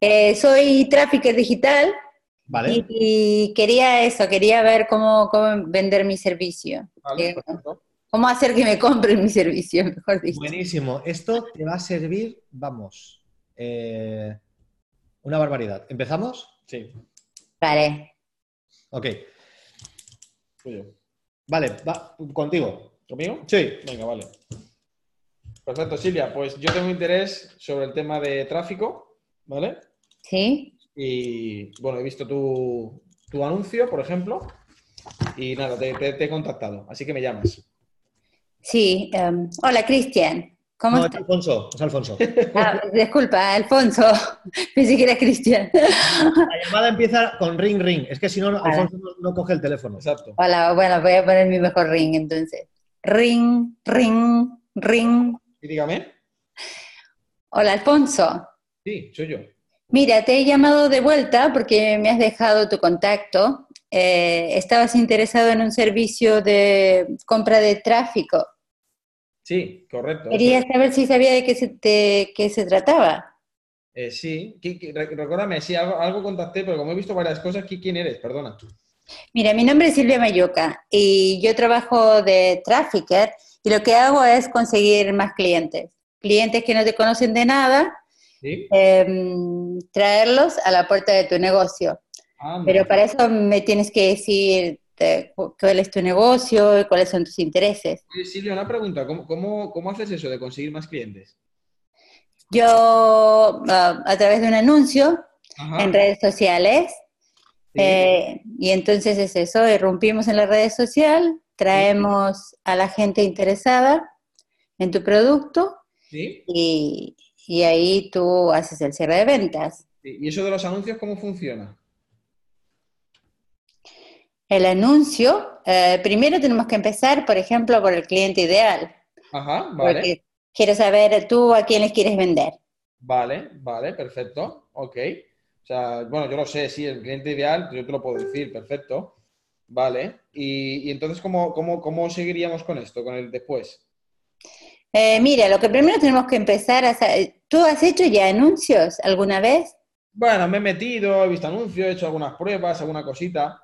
Eh, soy trafficker digital Vale. y, y quería eso, quería ver cómo, cómo vender mi servicio. Vale, Eh, cómo hacer que me compren mi servicio, mejor dicho. Buenísimo. Esto te va a servir, vamos, eh, una barbaridad. ¿Empezamos? Sí, Vale. Ok. Vale, va, contigo. ¿Conmigo? Sí. Venga, vale. Perfecto, Silvia. Pues yo tengo interés sobre el tema de tráfico, ¿vale? ¿Sí? Y bueno, he visto tu, tu anuncio, por ejemplo, y nada, te, te- te he contactado, así que me llamas. Sí. em, hola, Cristian. ¿Cómo No, es estás? Alfonso, es Alfonso. Ah, disculpa, Alfonso. Pensé que era Cristian. La llamada empieza con ring ring. Es que si no. Alfonso no, no coge el teléfono. Exacto. Hola, bueno, voy a poner mi mejor ring entonces. Ring, ring, ring. Y dígame. Hola, Alfonso. Sí, soy yo. Mira, te he llamado de vuelta porque me has dejado tu contacto. Eh, estabas interesado en un servicio de compra de tráfico. Sí, correcto. Quería saber si sabía de qué se, de qué se trataba. Eh, sí, ¿Qui- qui- re- recuérdame, sí, algo, algo contacté, pero como he visto varias cosas, ¿qui- ¿quién eres? Perdona. Mira, mi nombre es Silvia Mayuca y yo trabajo de trafficker y lo que hago es conseguir más clientes. Clientes que no te conocen de nada, ¿Sí? em, traerlos a la puerta de tu negocio. Ah, Pero para eso me tienes que decir cu- cuál es tu negocio y cuáles son tus intereses. Silvia, una pregunta. ¿Cómo, cómo, cómo haces eso de conseguir más clientes? Yo, ah, a través de un anuncio Ajá. en redes sociales, Sí. eh, y entonces es eso, irrumpimos en la red social, traemos a la gente interesada en tu producto ¿Sí? y, y ahí tú haces el cierre de ventas. ¿Y eso de los anuncios cómo funciona? El anuncio, eh, primero tenemos que empezar, por ejemplo, por el cliente ideal, Ajá, vale. porque quiero saber tú a quién les quieres vender. Vale, vale, perfecto. Ok. O sea, bueno, yo lo sé, sí, el cliente ideal, yo te lo puedo decir, perfecto. Vale. Y, y entonces, ¿cómo, cómo, ¿cómo seguiríamos con esto, con el después? Eh, mira, lo que primero tenemos que empezar a... sa- ¿Tú has hecho ya anuncios alguna vez? Bueno, me he metido, he visto anuncios, he hecho algunas pruebas, alguna cosita,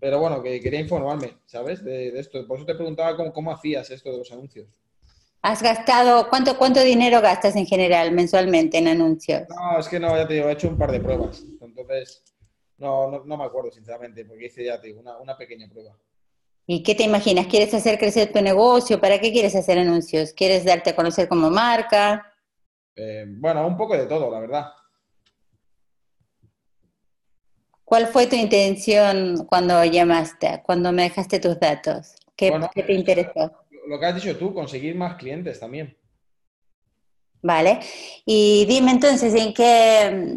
pero bueno, que quería informarme, ¿sabes? De, de esto. Por eso te preguntaba cómo, cómo hacías esto de los anuncios. ¿Has gastado, cuánto, cuánto dinero gastas en general mensualmente en anuncios? No, es que no, ya te digo, he hecho un par de pruebas. Entonces, no, no, no me acuerdo, sinceramente, porque hice, ya te digo, una, una pequeña prueba. ¿Y qué te imaginas? ¿Quieres hacer crecer tu negocio? ¿Para qué quieres hacer anuncios? ¿Quieres darte a conocer como marca? Eh, bueno, un poco de todo, la verdad. ¿Cuál fue tu intención cuando llamaste, cuando me dejaste tus datos? ¿Qué, Bueno, qué te interesó? Lo que has dicho tú, conseguir más clientes también. Vale. Y dime entonces, ¿en qué,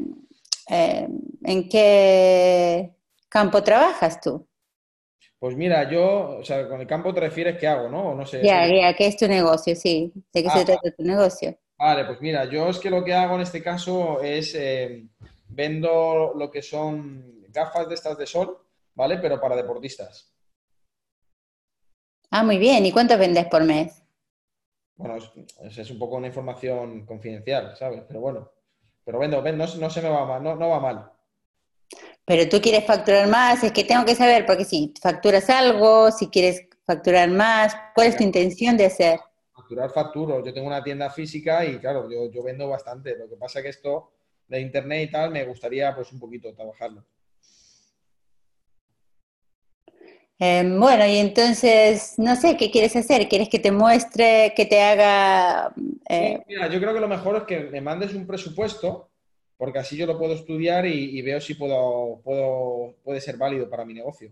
eh, en qué campo trabajas tú? Pues mira, yo, o sea, con el campo te refieres qué hago, ¿no? O no sé. Ya, ya, ¿qué es tu negocio? Sí, ¿de qué Ah, se trata tu negocio? Vale, pues mira, yo es que lo que hago en este caso es eh, vendo lo que son gafas de estas de sol, ¿vale? Pero para deportistas. Ah, muy bien. ¿Y cuánto vendes por mes? Bueno, es, es un poco una información confidencial, ¿sabes? Pero bueno, pero vendo, ven, no, no se me va mal, no, no va mal. Pero tú quieres facturar más, es que tengo que saber, porque si facturas algo, si quieres facturar más, ¿cuál es tu intención de hacer? Facturar facturo. Yo tengo una tienda física y claro, yo, yo vendo bastante. Lo que pasa es que esto de internet y tal me gustaría pues un poquito trabajarlo. Eh, bueno, y entonces, no sé, ¿qué quieres hacer? ¿Quieres que te muestre, que te haga... eh, Sí, mira, yo creo que lo mejor es que me mandes un presupuesto, porque así yo lo puedo estudiar y, y veo si puedo, puedo, puede ser válido para mi negocio.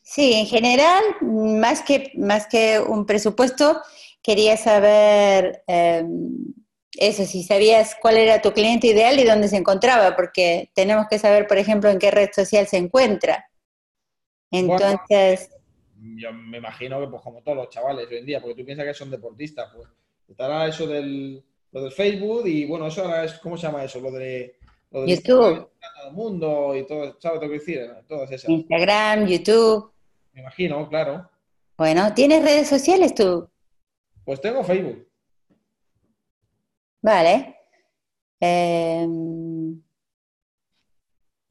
Sí, en general, más que, más que un presupuesto, quería saber eh, eso, si sabías cuál era tu cliente ideal y dónde se encontraba, porque tenemos que saber, por ejemplo, en qué red social se encuentra. Entonces, Yo me imagino que pues como todos los chavales hoy en día, porque tú piensas que son deportistas, pues estará eso del, lo del Facebook y bueno, eso ahora es, ¿cómo se llama eso? Lo de, lo de YouTube. todo el mundo y todo, ¿sabes lo que decir? Todas esas. Instagram, YouTube. Me imagino, claro. Bueno, ¿tienes redes sociales tú? Pues tengo Facebook. Vale. Eh,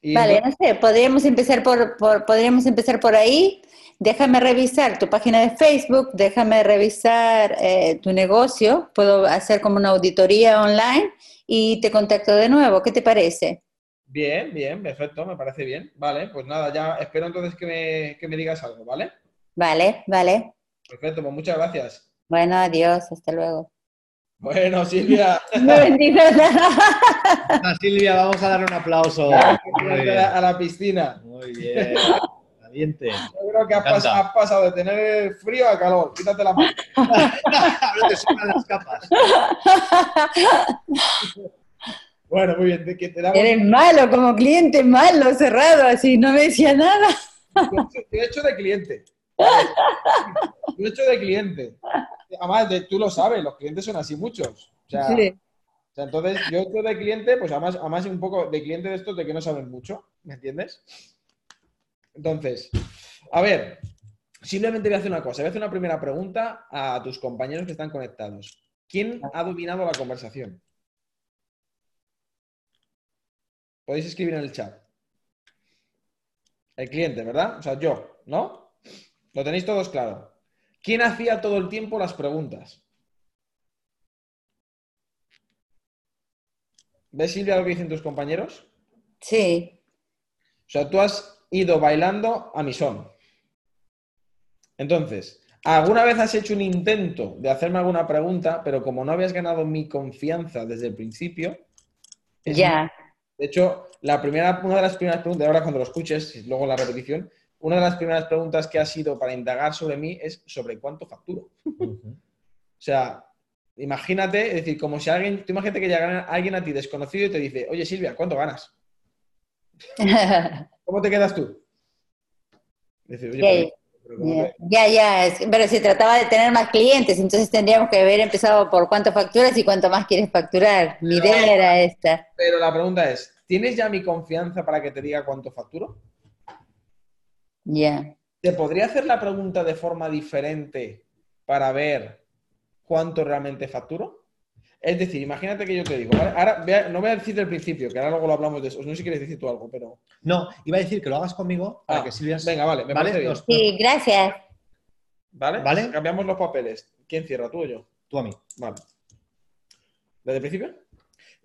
Y Vale, no sé, podríamos empezar por, por- podríamos empezar por ahí. Déjame revisar tu página de Facebook, déjame revisar eh, tu negocio, puedo hacer como una auditoría online y te contacto de nuevo. ¿Qué te parece? Bien, bien, perfecto, me parece bien. Vale, pues nada, ya espero entonces que me, que me digas algo, ¿vale? Vale, vale. Perfecto, pues muchas gracias. Bueno, adiós, hasta luego. Bueno, Silvia, No. A Silvia, vamos a darle un aplauso. A la piscina. Muy bien. Yo creo que has, pas- pasado de tener frío a calor. Quítate la mano. Ahora te sobran las capas. Bueno, muy bien, te, que te damos Eres malo como cliente, malo, cerrado, así, no me decía nada. Yo he hecho de cliente. Yo he hecho de cliente. Además, de- tú lo sabes, los clientes son así muchos. O sea, Sí. o sea, entonces, yo he hecho de cliente, pues además, además un poco de cliente de estos de que no saben mucho, ¿me entiendes? Entonces, a ver, simplemente voy a hacer una cosa. Voy a hacer una primera pregunta a tus compañeros que están conectados. ¿Quién ha dominado la conversación? Podéis escribir en el chat. El cliente, ¿verdad? O sea, yo, ¿no? Lo tenéis todos claro. ¿Quién hacía todo el tiempo las preguntas? ¿Ves, Silvia, lo que dicen tus compañeros? Sí. O sea, tú has ido bailando a mi son. Entonces, ¿alguna vez has hecho un intento de hacerme alguna pregunta, pero como no habías ganado mi confianza desde el principio, Ya. De hecho, la primera, una de las primeras preguntas, ahora cuando lo escuches, y luego la repetición, una de las primeras preguntas que ha sido para indagar sobre mí es sobre cuánto facturo. O sea, imagínate, es decir, como si alguien, tú imagínate que llega alguien a ti desconocido y te dice, oye Silvia, ¿cuánto ganas? ¿Cómo te quedas tú? Oye, Ya, pero- pero ¿cómo te- ya, pero se trataba de tener más clientes, entonces tendríamos que haber empezado por cuánto facturas y cuánto más quieres facturar. Mi idea era esta. Pero la pregunta es, ¿tienes ya mi confianza para que te diga cuánto facturo? Ya. ¿Te podría hacer la pregunta de forma diferente para ver cuánto realmente facturo? Es decir, imagínate que yo te digo, ¿vale? Ahora voy a- no voy a decir del principio, que ahora luego lo hablamos de eso. No sé si quieres decir tú algo, pero. No, iba a decir que lo hagas conmigo para Ah, que Silvia... Venga, vale, me ¿Vale? parece bien. Sí, gracias. ¿Vale? ¿Vale? Cambiamos los papeles. ¿Quién cierra, tú o yo? Tú a mí. Vale. ¿Desde el principio?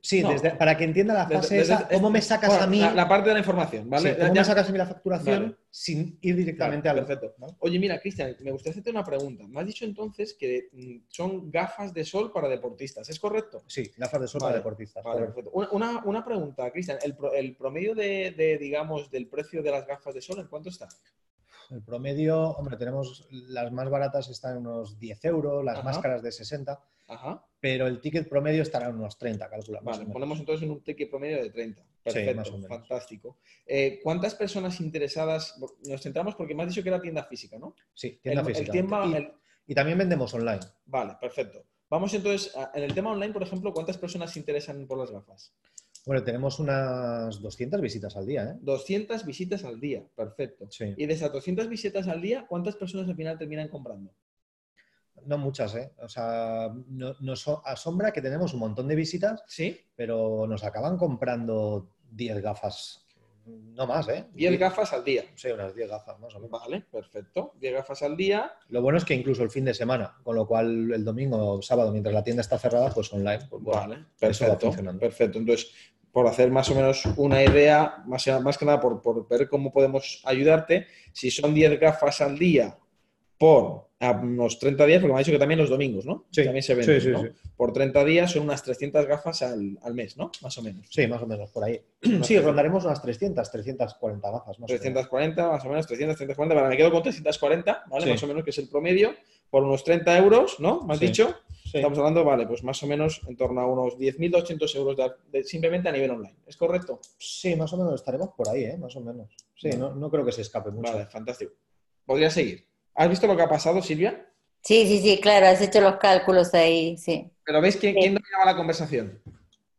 Sí, No. desde- para que entienda la fase desde- esa, ¿cómo me sacas Bueno, a mí? La, la parte de la información, ¿vale? sí, ¿Cómo Ya- me sacas a mí la facturación Vale. sin ir directamente Claro, al... perfecto. ¿no? Oye, mira, Cristian, me gustaría hacerte una pregunta. Me has dicho entonces que mm, son gafas de sol para deportistas, ¿es correcto? Sí, gafas de sol Vale, para deportistas. Vale, perfecto. Una, una- una pregunta, Cristian. El, pro- el promedio de, de, digamos, del precio de las gafas de sol, ¿en cuánto está? El promedio, hombre, tenemos las más baratas están en unos 10 euros, las Ajá. máscaras de 60, Ajá. Pero el ticket promedio estará en unos 30, calcula. más Vale, ponemos entonces en un ticket promedio de 30. Sí, Perfecto, fantástico. Eh, ¿Cuántas personas interesadas? Nos centramos porque me has dicho que era tienda física, ¿no? Sí, tienda El- el física. y, el- y también vendemos online. Vale, perfecto. Vamos entonces, a- en el tema online, por ejemplo, ¿cuántas personas se interesan por las gafas? Bueno, tenemos unas 200 visitas al día, ¿eh? 200 visitas al día, perfecto. Sí. Y de esas 200 visitas al día, ¿cuántas personas al final terminan comprando? No muchas, ¿eh? O sea, no- nos asombra que tenemos un montón de visitas, ¿Sí? pero nos acaban comprando 10 gafas, no más, ¿eh? 10 gafas al día. Sí, unas 10 gafas más o menos. Vale, perfecto. 10 gafas al día. Lo bueno es que incluso el fin de semana, con lo cual el domingo o sábado, mientras la tienda está cerrada, pues online. pues bueno, Vale, eso va perfecto. Perfecto. Entonces, por hacer más o menos una idea, más, más que nada por, por ver cómo podemos ayudarte, si son 10 gafas al día por a unos 30 días, porque me ha dicho que también los domingos, ¿no? Sí, También se venden, sí, sí, ¿no? sí. Por 30 días son unas 300 gafas al, al mes, ¿no? Más o menos. Sí, más o menos, por ahí. Sí, rondaremos unas 300, 340 gafas. Más o menos. 340, más o menos, 300, 340. Vale, me quedo con 340, ¿vale? Más o menos, que es el promedio, por unos 30 euros, ¿no? ¿Me has dicho? Estamos hablando, vale, pues más o menos en torno a unos 10.200 euros de- de- simplemente a nivel online. ¿Es correcto? Sí, más o menos estaremos por ahí, ¿eh? Más o menos. Sí, Vale. no, no creo que se escape mucho. Vale, fantástico. Podría seguir. ¿Has visto lo que ha pasado, Silvia? Sí, sí, sí, claro, has hecho los cálculos ahí, sí. Pero ¿veis quién, Sí. quién dominaba la conversación?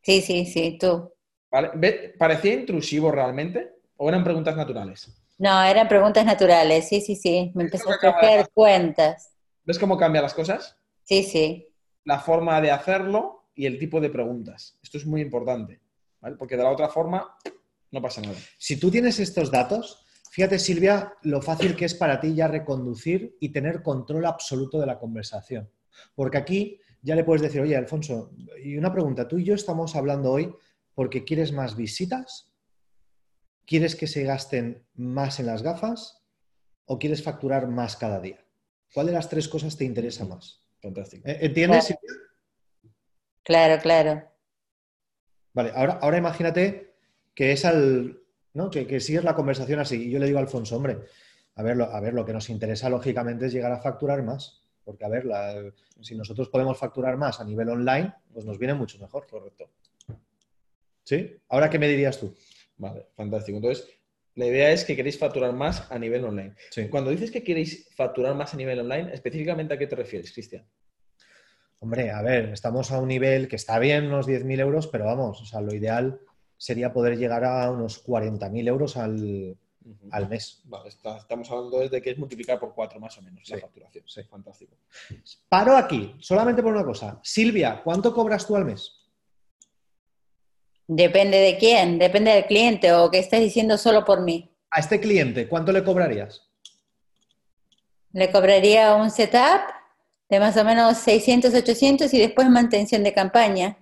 Sí, sí, sí, tú. ¿Vale? ¿Ve- ¿Parecía intrusivo realmente? ¿O eran preguntas naturales? No, eran preguntas naturales, sí, sí, sí. Me empezó a hacer cuentas. ¿Ves cómo cambian las cosas? Sí, sí. La forma de hacerlo y el tipo de preguntas. Esto es muy importante, ¿vale? Porque de la otra forma no pasa nada. Si tú tienes estos datos, fíjate Silvia, lo fácil que es para ti ya reconducir y tener control absoluto de la conversación. Porque aquí ya le puedes decir, oye, Alfonso, y una pregunta, tú y yo estamos hablando hoy porque quieres más visitas, quieres que se gasten más en las gafas o quieres facturar más cada día. ¿Cuál de las tres cosas te interesa más? Fantástico. ¿Eh, ¿Entiendes? Claro. Silvia? Claro, claro. Vale, ahora, ahora imagínate que es al, ¿no? Que, que sigues la conversación así. Y yo le digo a Alfonso, hombre, a ver, lo, a ver, lo que nos interesa lógicamente es llegar a facturar más. Porque, a ver, la- si nosotros podemos facturar más a nivel online, pues nos viene mucho mejor. Correcto. ¿Sí? Ahora, ¿qué me dirías tú? Vale, fantástico. Entonces, la idea es que queréis facturar más a nivel online. Sí. Cuando dices que queréis facturar más a nivel online, específicamente a qué te refieres, Cristian? Hombre, a ver, estamos a un nivel que está bien, unos 10.000 euros, pero vamos, o sea, lo ideal sería poder llegar a unos 40.000 euros al, al mes. Vale, está- estamos hablando desde que es multiplicar por cuatro más o menos la facturación. sí. Fantástico. Paro aquí, solamente por una cosa. Silvia, ¿cuánto cobras tú al mes? Depende de quién, depende del cliente o que estés diciendo solo por mí. A este cliente, ¿cuánto le cobrarías? Le cobraría un setup de más o menos 600, 800 y después mantención de campaña.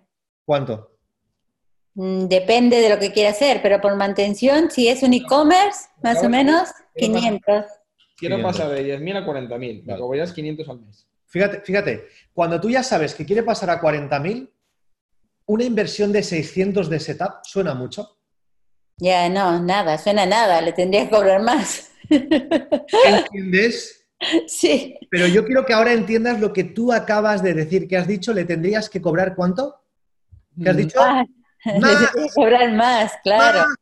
¿Cuánto? Mm, Depende de lo que quiera hacer, pero por mantención, si es un e-commerce, más o menos Quiero pasar- 500. Quiero 500. pasar de 10.000 a 40.000. Me Vale. cobrarías 500 al mes. Fíjate, fíjate, cuando tú ya sabes que quiere pasar a 40.000, una inversión de 600 de setup suena mucho. Ya, no, nada, suena a nada, le tendría que cobrar más. ¿Entiendes? Sí, Pero yo quiero que ahora entiendas lo que tú acabas de decir, que has dicho, le tendrías que cobrar cuánto? ¿Qué has dicho? más. Más. cobrar más, claro. Más.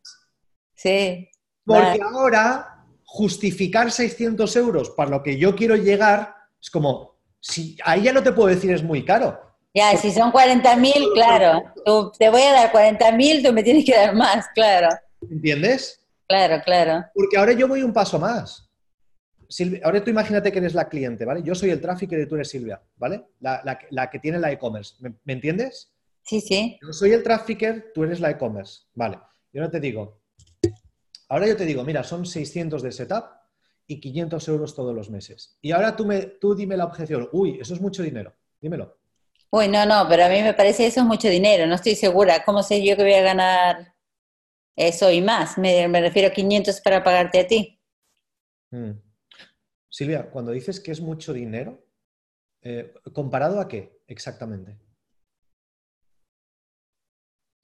Sí, Porque Más. ahora justificar 600 euros para lo que yo quiero llegar es como, si ahí ya no te puedo decir es muy caro. ya, si son 40 mil, claro. Tú, te voy a dar 40 mil, tú me tienes que dar más, claro. ¿Entiendes? Claro, claro. Porque ahora yo voy un paso más. Silvia, ahora tú imagínate que eres la cliente, ¿vale? Yo soy el tráfico y tú eres Silvia, ¿vale? La, la- la que tiene la e-commerce. ¿Me, me entiendes? Sí, sí. Yo soy el trafficker, tú eres la e-commerce. Vale. Yo ahora te digo, ahora yo te digo, mira, son 600 de setup y 500 euros todos los meses. Y ahora tú, me, tú dime la objeción. Uy, eso es mucho dinero. Dímelo. Uy, no, no, pero a mí me parece eso es mucho dinero, no estoy segura. ¿Cómo sé yo que voy a ganar eso y más? Me, me refiero a 500 para pagarte a ti. Mm. Silvia, cuando dices que es mucho dinero, eh, ¿comparado a qué exactamente?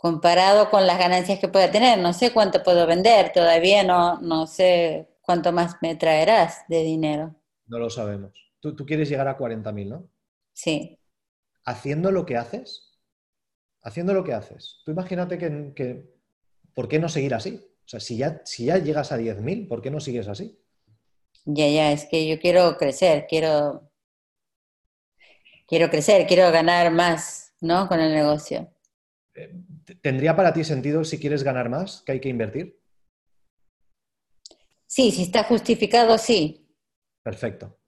Comparado con las ganancias que pueda tener, no sé cuánto puedo vender, todavía no, no sé cuánto más me traerás de dinero. No lo sabemos. Tú, tú quieres llegar a 40.000, ¿no? Sí, Haciendo lo que haces, haciendo lo que haces. Tú imagínate que, que- ¿por qué no seguir así? O sea, si ya, si ya llegas a 10.000, ¿por qué no sigues así? ya, ya, es que yo quiero crecer, quiero, quiero crecer, quiero ganar más, ¿no? Con el negocio. ¿T- ¿Tendría para ti sentido si quieres ganar más que hay que invertir? Sí, si está justificado, sí. Perfecto.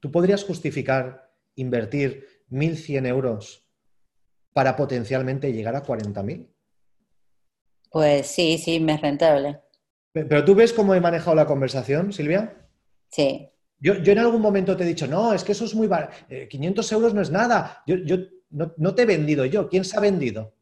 ¿Tú podrías justificar invertir 1.100 euros para potencialmente llegar a 40.000? Pues sí, sí, me es rentable. Pe- Pero tú ves cómo he manejado la conversación, Silvia. Sí, Yo, yo en algún momento te he dicho, no, es que eso es muy barato, 500 euros no es nada. Yo, yo no, no te he vendido yo, ¿quién se ha vendido?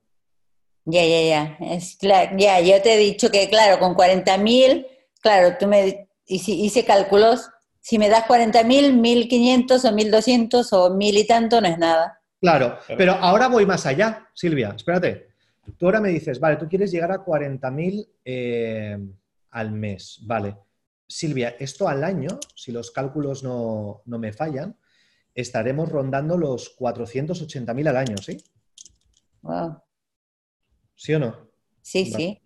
Ya, ya, ya. Es ya, yo te he dicho que, claro, con 40 mil, claro, tú me hice, hice cálculos. Si me das 40 mil, 1500 o 1200 o mil y tanto no es nada. Claro, pero ahora voy más allá, Silvia, espérate. Tú ahora me dices, vale, tú quieres llegar a 40.000 eh, al mes, vale. Silvia, esto al año, si los cálculos no, no me fallan, estaremos rondando los 480.000 al año, ¿sí? Wow. ¿Sí o no? Sí, Vale. sí.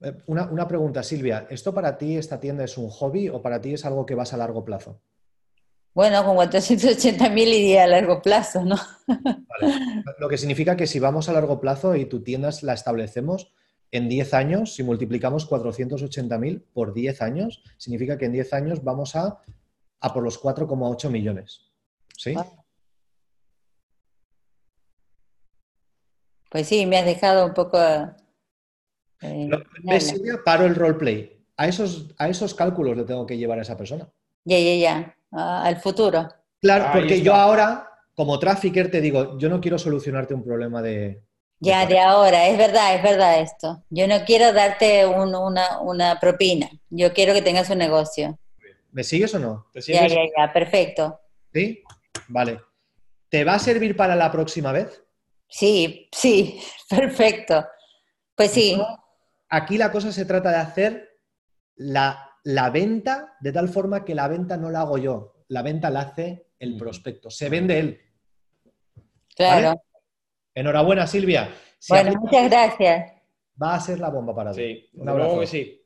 Eh, Una, una pregunta, Silvia, ¿esto para ti, esta tienda es un hobby o para ti es algo que vas a largo plazo? Bueno, con 480 mil iría a largo plazo, ¿no? Vale. Lo que significa que si vamos a largo plazo y tu tienda la establecemos en 10 años, si multiplicamos 480.000 por 10 años, significa que en 10 años vamos a, a por los 4,8 millones. ¿Sí? Wow. Pues sí, me has dejado un poco Eh, No. Paro el roleplay. A esos, a esos cálculos le tengo que llevar a esa persona. Ya, ya, ya. Al futuro. Claro, Ahí porque está. yo ahora, como trafficker, te digo, yo no quiero solucionarte un problema de... Ya, de ahora, es verdad, es verdad esto. Yo no quiero darte un- una, una propina. Yo quiero que tengas un negocio. ¿Me sigues o no? ¿Te Ya, ya, ya, perfecto. ¿Sí? Vale. ¿Te va a servir para la próxima vez? Sí, sí, perfecto. Pues sí, Aquí la cosa se trata de hacer la, la venta de tal forma que la venta no la hago yo. La venta la hace el prospecto. Se vende él. claro. ¿vale? Enhorabuena, Silvia. Si Bueno, muchas gracias. va a ser la bomba para ti. Sí, Un abrazo. que sí.